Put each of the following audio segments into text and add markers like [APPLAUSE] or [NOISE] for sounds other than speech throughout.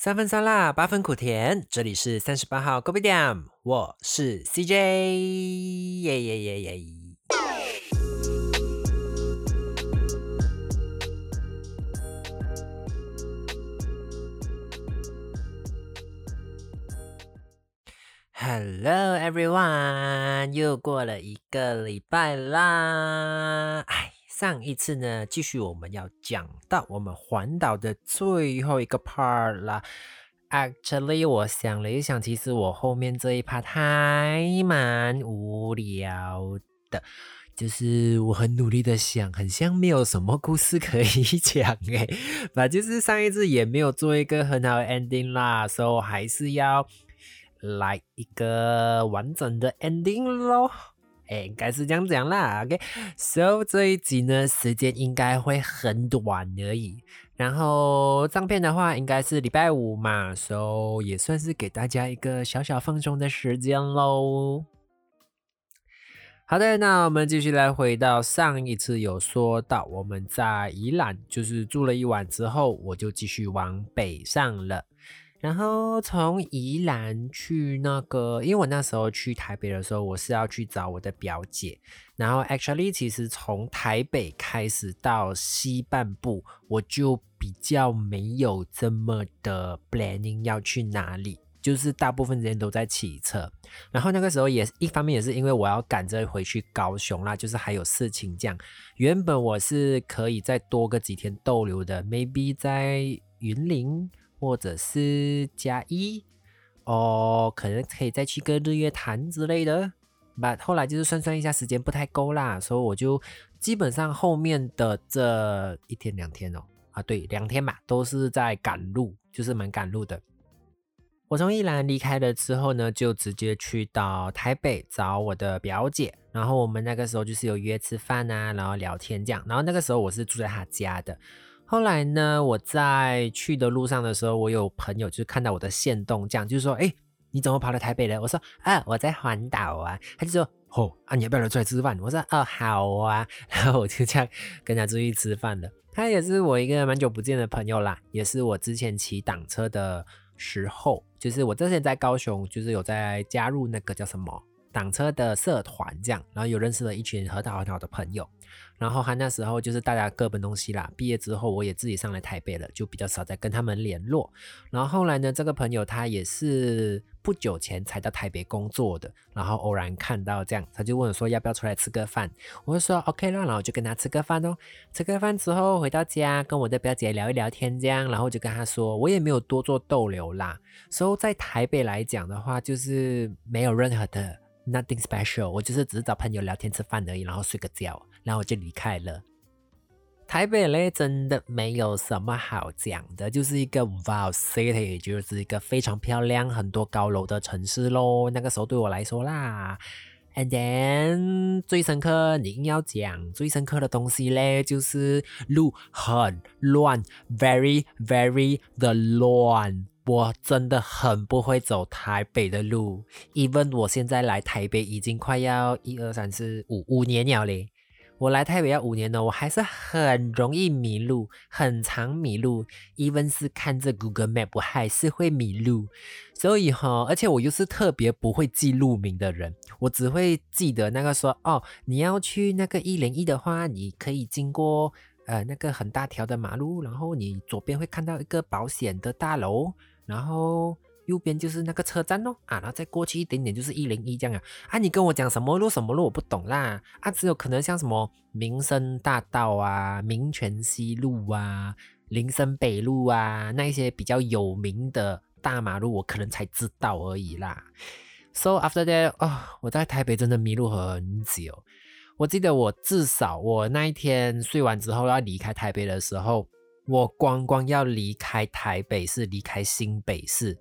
三分酸辣，八分苦甜。这里是三十八号 Go Be Damn，我是 CJ，耶耶耶耶。Hello everyone，又过了一个礼拜啦。哎，上一次呢，继续我们要讲到我们环岛的最后一个 part 啦。Actually，我想了一想，其实我后面这一 part 还蛮无聊的，就是我很努力的想，很像没有什么故事可以 [LAUGHS] 讲诶，那就是上一次也没有做一个很好的 ending 啦，所以还是要。来一个完整的 ending 咯，哎，应该是这样讲啦。OK，so 这一集呢，时间应该会很短而已。然后上片的话，应该是礼拜五嘛，so 也算是给大家一个小小放松的时间喽。好的，那我们继续来回到上一次有说到，我们在宜兰就是住了一晚之后，我就继续往北上了。然后从宜兰去那个，因为我那时候去台北的时候，我是要去找我的表姐。然后 actually 其实从台北开始到西半部，我就比较没有这么的 planning 要去哪里，就是大部分时间都在骑车。然后那个时候也一方面也是因为我要赶着回去高雄啦，就是还有事情这样。原本我是可以再多个几天逗留的，maybe 在云林。或者是加一哦，可能可以再去个日月潭之类的。把后来就是算算一下时间不太够啦，所以我就基本上后面的这一天两天哦，啊对，两天嘛，都是在赶路，就是蛮赶路的。我从宜兰离开了之后呢，就直接去到台北找我的表姐，然后我们那个时候就是有约吃饭啊，然后聊天这样。然后那个时候我是住在她家的。后来呢，我在去的路上的时候，我有朋友就是看到我的线动，这样就是说，哎，你怎么跑到台北了？我说，啊，我在环岛啊。他就说，哦，啊，你要不要来出来吃饭？我说，哦，好啊。[LAUGHS] 然后我就这样跟他出去吃饭了。他也是我一个蛮久不见的朋友啦，也是我之前骑挡车的时候，就是我之前在高雄，就是有在加入那个叫什么挡车的社团，这样，然后有认识了一群很好很好的朋友。然后他那时候就是大家各奔东西啦。毕业之后，我也自己上来台北了，就比较少再跟他们联络。然后后来呢，这个朋友他也是不久前才到台北工作的，然后偶然看到这样，他就问我说要不要出来吃个饭。我就说 OK 啦，然后就跟他吃个饭哦。吃个饭之后回到家，跟我的表姐聊一聊天，这样，然后就跟他说，我也没有多做逗留啦。所以在台北来讲的话，就是没有任何的 nothing special，我就是只是找朋友聊天吃饭而已，然后睡个觉。然后我就离开了。台北嘞，真的没有什么好讲的，就是一个 Wow City，就是一个非常漂亮、很多高楼的城市喽。那个时候对我来说啦，And then 最深刻，你硬要讲最深刻的东西嘞，就是路很乱，very very the 乱。我真的很不会走台北的路，even 我现在来台北已经快要一二三四五五年了嘞。我来台北要五年了，我还是很容易迷路，很常迷路。even 是看这 Google Map，我还是会迷路。所以哈，而且我又是特别不会记路名的人，我只会记得那个说哦，你要去那个一零一的话，你可以经过呃那个很大条的马路，然后你左边会看到一个保险的大楼，然后。右边就是那个车站咯，啊，然后再过去一点点就是一零一这样啊。啊，你跟我讲什么路什么路我不懂啦。啊，只有可能像什么民生大道啊、民权西路啊、林森北路啊，那一些比较有名的大马路，我可能才知道而已啦。So after that，哦，我在台北真的迷路很久。我记得我至少我那一天睡完之后要离开台北的时候，我光光要离开台北市，离开新北市。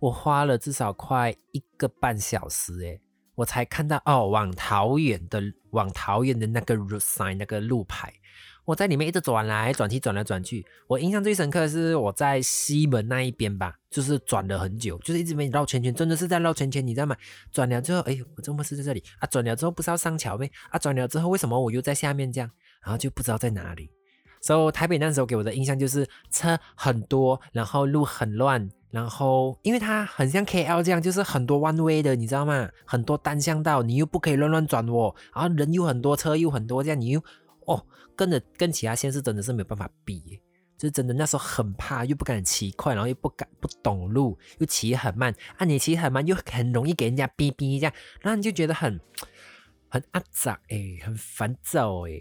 我花了至少快一个半小时，诶，我才看到哦，往桃园的往桃园的那个 road sign 那个路牌，我在里面一直转来转去，转来转去。我印象最深刻的是我在西门那一边吧，就是转了很久，就是一直没绕圈圈，真的是在绕圈圈，你知道吗？转了之后，哎，我怎么是在这里啊？转了之后不是要上桥没？啊，转了之后为什么我又在下面这样？然后就不知道在哪里。所以台北那时候给我的印象就是车很多，然后路很乱，然后因为它很像 KL 这样，就是很多弯位的，你知道吗？很多单向道，你又不可以乱乱转哦，然后人又很多，车又很多，这样你又哦，跟着跟其他县市真的是没有办法比，就是真的那时候很怕，又不敢骑快，然后又不敢不懂路，又骑很慢啊，你骑很慢又很容易给人家逼逼这样，然后你就觉得很很阿杂哎，很烦躁哎。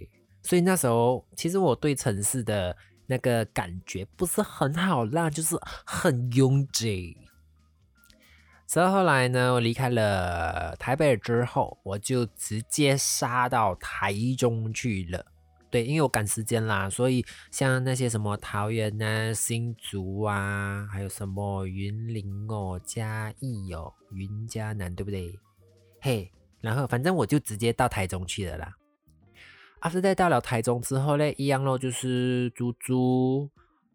所以那时候，其实我对城市的那个感觉不是很好啦，就是很拥挤。所以后来呢，我离开了台北之后，我就直接杀到台中去了。对，因为我赶时间啦，所以像那些什么桃园啊、新竹啊，还有什么云林哦、嘉义哦、云嘉南，对不对？嘿，然后反正我就直接到台中去了啦。阿是在到了台中之后呢，一样咯，就是租租，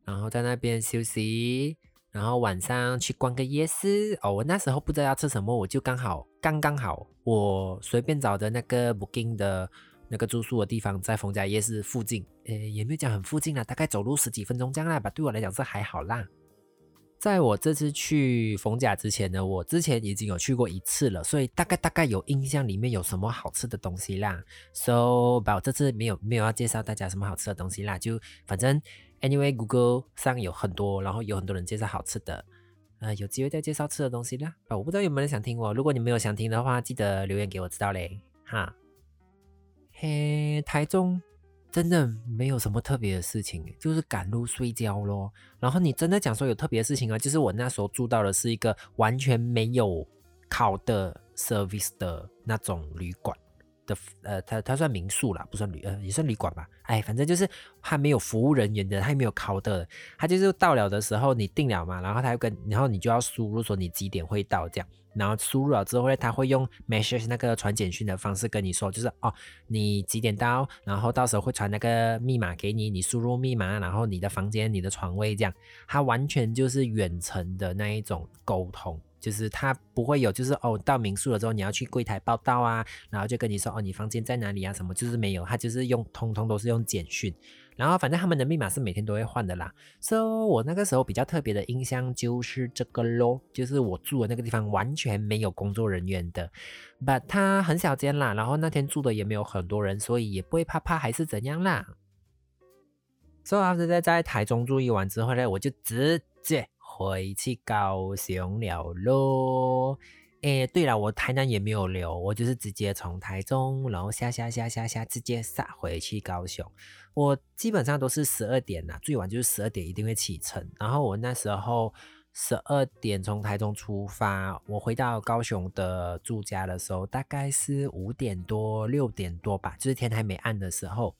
然后在那边休息，然后晚上去逛个夜市。哦，我那时候不知道要吃什么，我就刚好刚刚好，我随便找的那个 Booking 的那个住宿的地方在逢甲夜市附近，诶，也没有讲很附近啦，大概走路十几分钟这样啦吧，对我来讲是还好啦。在我这次去逢甲之前呢，我之前已经有去过一次了，所以大概大概有印象里面有什么好吃的东西啦。So，把我这次没有没有要介绍大家什么好吃的东西啦，就反正 anyway，Google 上有很多，然后有很多人介绍好吃的，呃，有机会再介绍吃的东西啦。啊，我不知道有没有人想听我，如果你没有想听的话，记得留言给我知道嘞，哈。嘿，台中。真的没有什么特别的事情，就是赶路睡觉咯。然后你真的讲说有特别的事情啊，就是我那时候住到的是一个完全没有考的 service 的那种旅馆呃，它它算民宿啦，不算旅，呃，也算旅馆吧。哎，反正就是还没有服务人员的，还没有考的，他就是到了的时候你定了嘛，然后他又跟，然后你就要输入说你几点会到这样。然后输入了之后呢，他会用 message 那个传简讯的方式跟你说，就是哦，你几点到，然后到时候会传那个密码给你，你输入密码，然后你的房间、你的床位这样，他完全就是远程的那一种沟通，就是他不会有，就是哦，到民宿了之后你要去柜台报到啊，然后就跟你说哦，你房间在哪里啊，什么就是没有，他就是用通通都是用简讯。然后反正他们的密码是每天都会换的啦。So 我那个时候比较特别的印象就是这个咯，就是我住的那个地方完全没有工作人员的，But 它很小间啦。然后那天住的也没有很多人，所以也不会怕怕还是怎样啦。So 阿是在在台中住一晚之后呢，我就直接回去高雄了咯。哎，对了，我台南也没有留，我就是直接从台中，然后下下下下下，直接杀回去高雄。我基本上都是十二点呐，最晚就是十二点一定会启程。然后我那时候十二点从台中出发，我回到高雄的住家的时候，大概是五点多六点多吧，就是天还没暗的时候。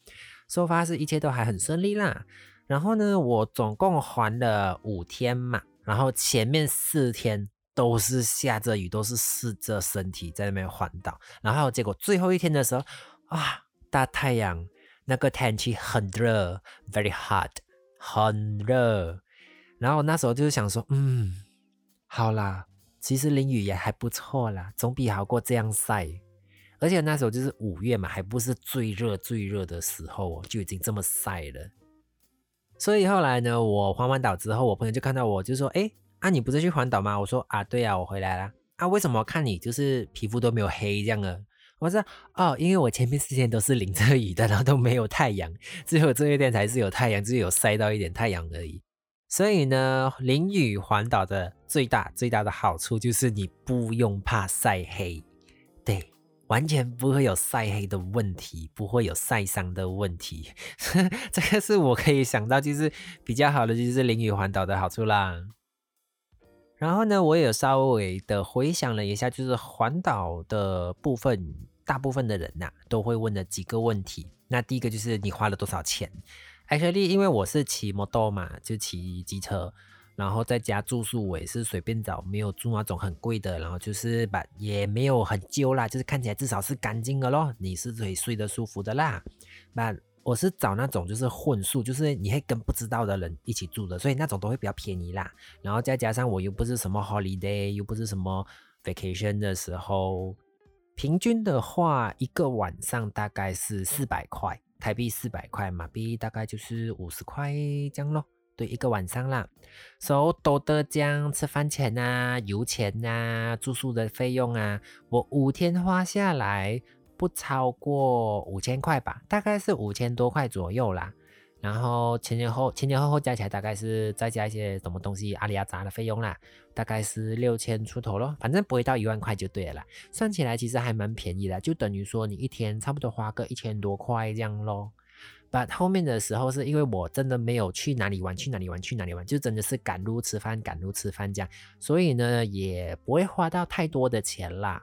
收发是一切都还很顺利啦。然后呢，我总共还了五天嘛，然后前面四天。都是下着雨，都是湿着身体在那边环岛，然后结果最后一天的时候啊，大太阳，那个天气很热，very hot，很热。然后那时候就是想说，嗯，好啦，其实淋雨也还不错啦，总比好过这样晒。而且那时候就是五月嘛，还不是最热最热的时候，就已经这么晒了。所以后来呢，我环完岛之后，我朋友就看到我，就说，哎。啊，你不是去环岛吗？我说啊，对呀，我回来了。啊，为什么看你就是皮肤都没有黑这样呢？我说哦，因为我前面四天都是淋着雨的，然后都没有太阳，只有这一天才是有太阳，只有晒到一点太阳而已。所以呢，淋雨环岛的最大最大的好处就是你不用怕晒黑，完全不会有晒黑的问题，不会有晒伤的问题。[LAUGHS] 这个是我可以想到就是比较好的，就是淋雨环岛的好处啦。然后呢，我也稍微的回想了一下，就是环岛的部分，大部分的人呐都会问的几个问题。那第一个就是你花了多少钱？Actually，因为我是骑摩托嘛，就骑机车，然后在家住宿我也是随便找，没有住那种很贵的，然后就是把也没有很旧啦，就是看起来至少是干净的咯，你是可以睡得舒服的啦，那。我是找那种就是混宿，就是你会跟不知道的人一起住的，所以那种都会比较便宜啦。然后再加上我又不是什么 holiday，又不是什么 vacation 的时候，平均的话一个晚上大概是四百块台币四百块，马币大概就是五十块这样咯。对，一个晚上啦，所以多的这样吃饭钱啊、油钱啊、住宿的费用啊，我五天花下来不超过五千块吧，大概是五千多块左右啦。然后前前后前前后后加起来大概是再加一些什么东西阿里阿杂的费用啦，大概是六千出头咯，反正不会到一万块就对了。算起来其实还蛮便宜的，就等于说你一天差不多花个一千多块这样咯。但后面的时候是因为我真的没有去哪里玩，去哪里玩，去哪里玩，就真的是赶路吃饭，赶路吃饭这样，所以呢也不会花到太多的钱啦。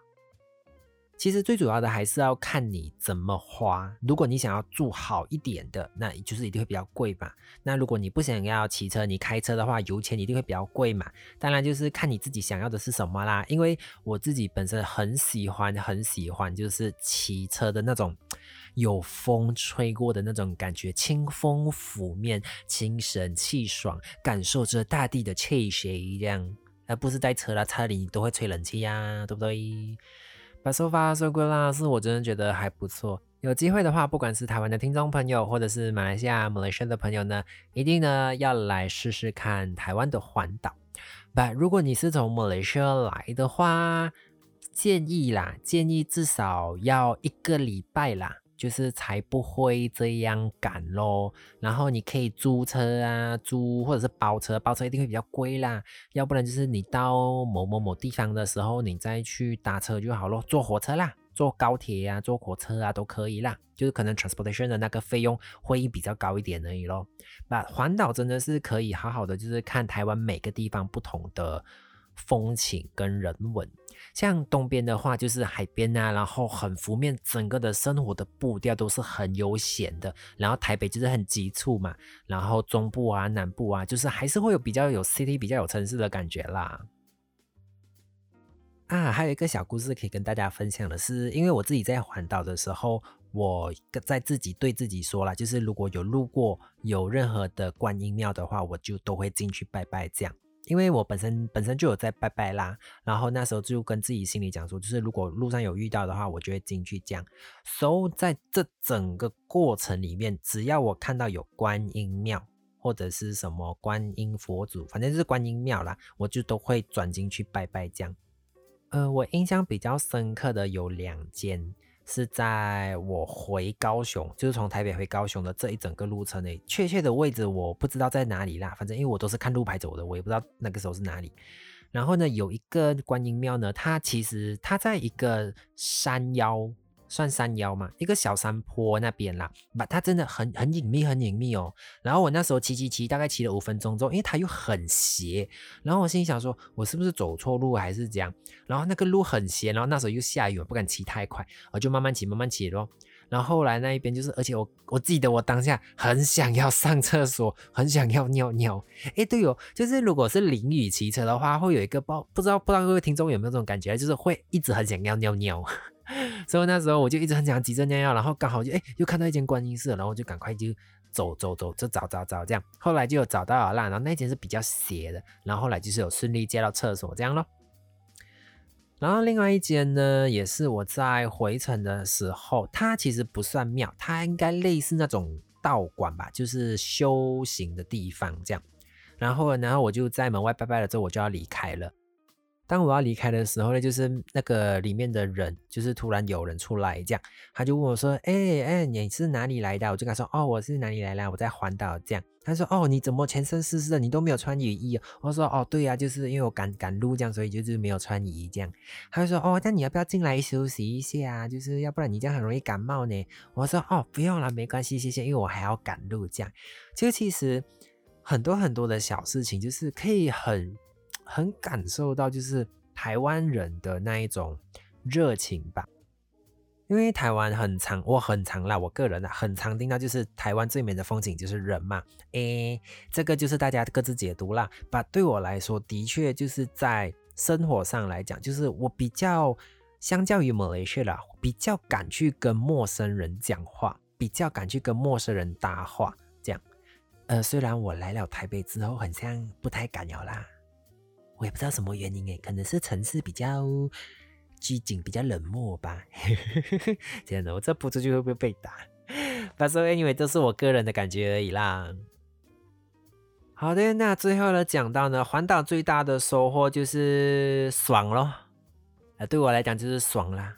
其实最主要的还是要看你怎么花。如果你想要住好一点的，那就是一定会比较贵嘛。那如果你不想要骑车，你开车的话，油钱一定会比较贵嘛。当然就是看你自己想要的是什么啦。因为我自己本身很喜欢，很喜欢就是骑车的那种有风吹过的那种感觉，清风拂面，清神气爽，感受着大地的气息这样。而不是在车啦，车里都会吹冷气呀，对不对？把说法说过啦，是我真的觉得还不错。有机会的话，不管是台湾的听众朋友，或者是马来西亚、马来西亚的朋友呢，一定呢要来试试看台湾的环岛。But，如果你是从马来西亚来的话，建议啦，建议至少要一个礼拜啦。就是才不会这样赶咯，然后你可以租车啊，租或者是包车，包车一定会比较贵啦。要不然就是你到某某某地方的时候，你再去搭车就好咯，坐火车啦，坐高铁啊，坐火车啊都可以啦。就是可能 transportation 的那个费用会比较高一点而已咯。那环岛真的是可以好好的，就是看台湾每个地方不同的风情跟人文。像东边的话，就是海边啊，然后很浮面，整个的生活的步调都是很悠闲的。然后台北就是很急促嘛，然后中部啊、南部啊，就是还是会有比较有 city、比较有城市的感觉啦。啊，还有一个小故事可以跟大家分享的是，因为我自己在环岛的时候，我在自己对自己说了，就是如果有路过有任何的观音庙的话，我就都会进去拜拜这样。因为我本身本身就有在拜拜啦，然后那时候就跟自己心里讲说，就是如果路上有遇到的话，我就会进去讲。所以在这整个过程里面，只要我看到有观音庙或者是什么观音佛祖，反正就是观音庙啦，我就都会转进去拜拜这样。呃，我印象比较深刻的有两间。是在我回高雄，就是从台北回高雄的这一整个路程内，确切的位置我不知道在哪里啦。反正因为我都是看路牌走的，我也不知道那个时候是哪里。然后呢，有一个观音庙呢，它其实它在一个山腰。算山腰嘛，一个小山坡那边啦，把它真的很很隐秘，很隐秘哦。然后我那时候骑骑骑，大概骑了五分钟之后，因为它又很斜，然后我心里想说，我是不是走错路还是这样？然后那个路很斜，然后那时候又下雨，我不敢骑太快，我就慢慢骑，慢慢骑咯。然后后来那一边就是，而且我我记得我当下很想要上厕所，很想要尿尿。哎，对哦，就是如果是淋雨骑车的话，会有一个不不知道不知道各位听众有没有这种感觉，就是会一直很想要尿尿。所以那时候我就一直很想急着尿尿，然后刚好就哎又看到一间观音寺，然后就赶快就走走走，就找找找这样。后来就有找到了，然后那间是比较斜的，然后后来就是有顺利接到厕所这样咯。然后另外一间呢，也是我在回程的时候，它其实不算庙，它应该类似那种道馆吧，就是修行的地方这样。然后然后我就在门外拜拜了之后，我就要离开了。当我要离开的时候呢，就是那个里面的人，就是突然有人出来，这样他就问我说：“哎哎，你是哪里来的？”我就跟他说：“哦，我是哪里来的？我在环岛。”这样他说：“哦，你怎么全身湿湿的？你都没有穿雨衣？”我说：“哦，对呀，就是因为我赶赶路这样，所以就是没有穿雨衣这样。”他就说：“哦，那你要不要进来休息一下？就是要不然你这样很容易感冒呢。”我说：“哦，不用了，没关系，谢谢，因为我还要赶路这样。”就其实很多很多的小事情，就是可以很。很感受到就是台湾人的那一种热情吧，因为台湾很长，我很长啦，我个人啊很常听到就是台湾最美的风景就是人嘛，诶，这个就是大家各自解读啦。把对我来说，的确就是在生活上来讲，就是我比较相较于马来西亚，比较敢去跟陌生人讲话，比较敢去跟陌生人搭话，这样。呃，虽然我来了台北之后，很像不太敢有啦。我也不知道什么原因诶，可能是城市比较拘谨，比较冷漠吧。[LAUGHS] 这样的，我这不出去会不会被打？把所有因为都是我个人的感觉而已啦。好的，那最后呢，讲到呢，环岛最大的收获就是爽咯。啊，对我来讲就是爽啦。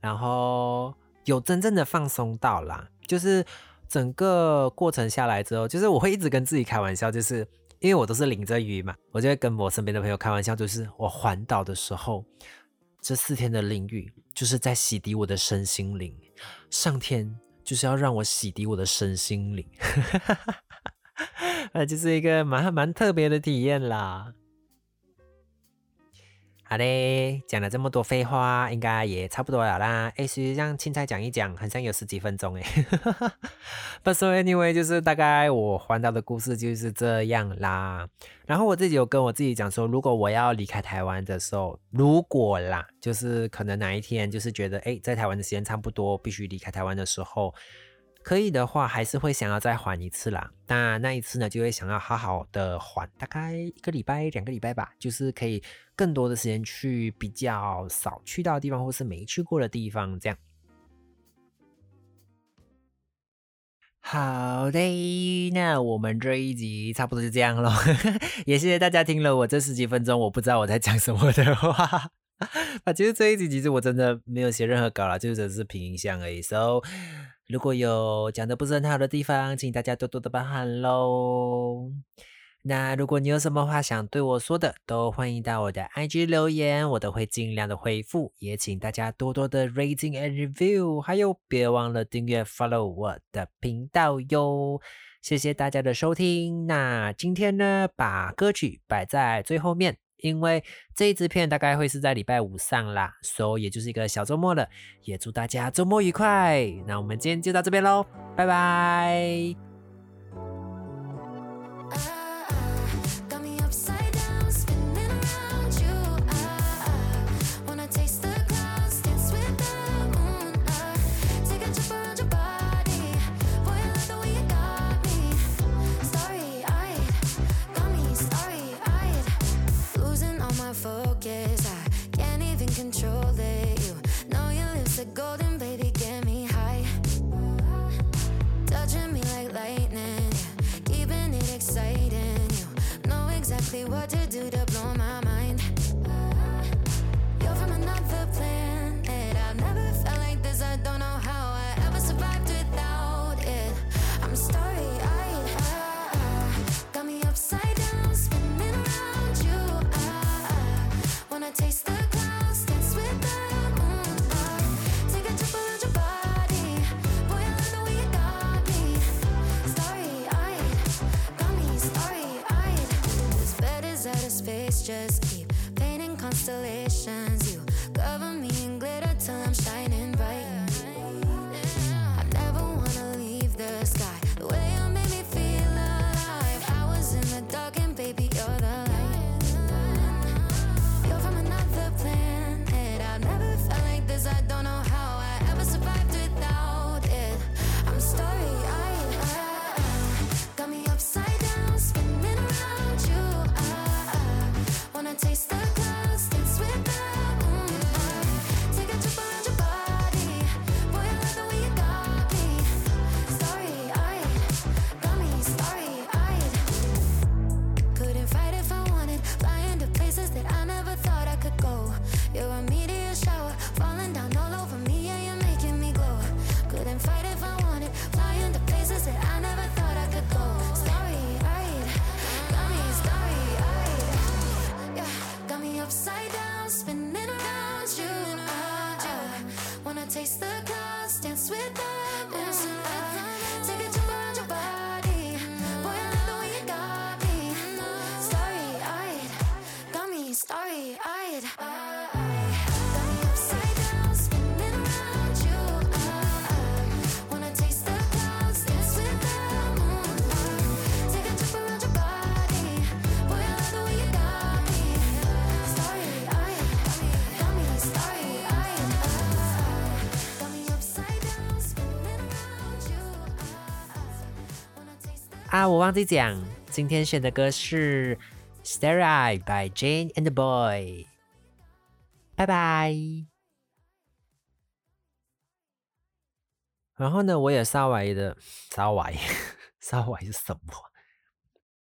然后有真正的放松到啦，就是整个过程下来之后，就是我会一直跟自己开玩笑，就是因为我都是淋着雨嘛，我就会跟我身边的朋友开玩笑，就是我环岛的时候，这四天的淋雨就是在洗涤我的身心灵，上天就是要让我洗涤我的身心灵。[LAUGHS] 那就是一个蛮蛮特别的体验啦。好嘞，讲了这么多废话，应该也差不多了啦。哎，实际上青菜讲一讲，好像有十几分钟哎。[LAUGHS] But so anyway，就是大概我环岛的故事就是这样啦。然后我自己有跟我自己讲说，如果我要离开台湾的时候，如果啦，就是可能哪一天就是觉得哎，在台湾的时间差不多，必须离开台湾的时候。可以的话，还是会想要再缓一次啦。那那一次呢，就会想要好好的缓，大概一个礼拜、两个礼拜吧，就是可以更多的时间去比较少去到的地方，或是没去过的地方，这样。好的，那我们这一集差不多就这样咯。[LAUGHS] 也谢谢大家听了我这十几分钟，我不知道我在讲什么的话。[LAUGHS] 啊，其实这一集其实我真的没有写任何稿啦，就只是凭印象而已。So。如果有讲的不是很好的地方，请大家多多的包涵喽。那如果你有什么话想对我说的，都欢迎到我的 IG 留言，我都会尽量的回复。也请大家多多的 rating and review，还有别忘了订阅 follow 我的频道哟。谢谢大家的收听。那今天呢，把歌曲摆在最后面。因为这一支片大概会是在礼拜五上啦，所以也就是一个小周末了，也祝大家周末愉快。那我们今天就到这边喽，拜拜。What to do to constellation 那我忘记讲，今天选的歌是《Stare Eye》by Jane and Boy。拜拜。然后呢，我也稍微的，稍微，[LAUGHS] 稍微是什么？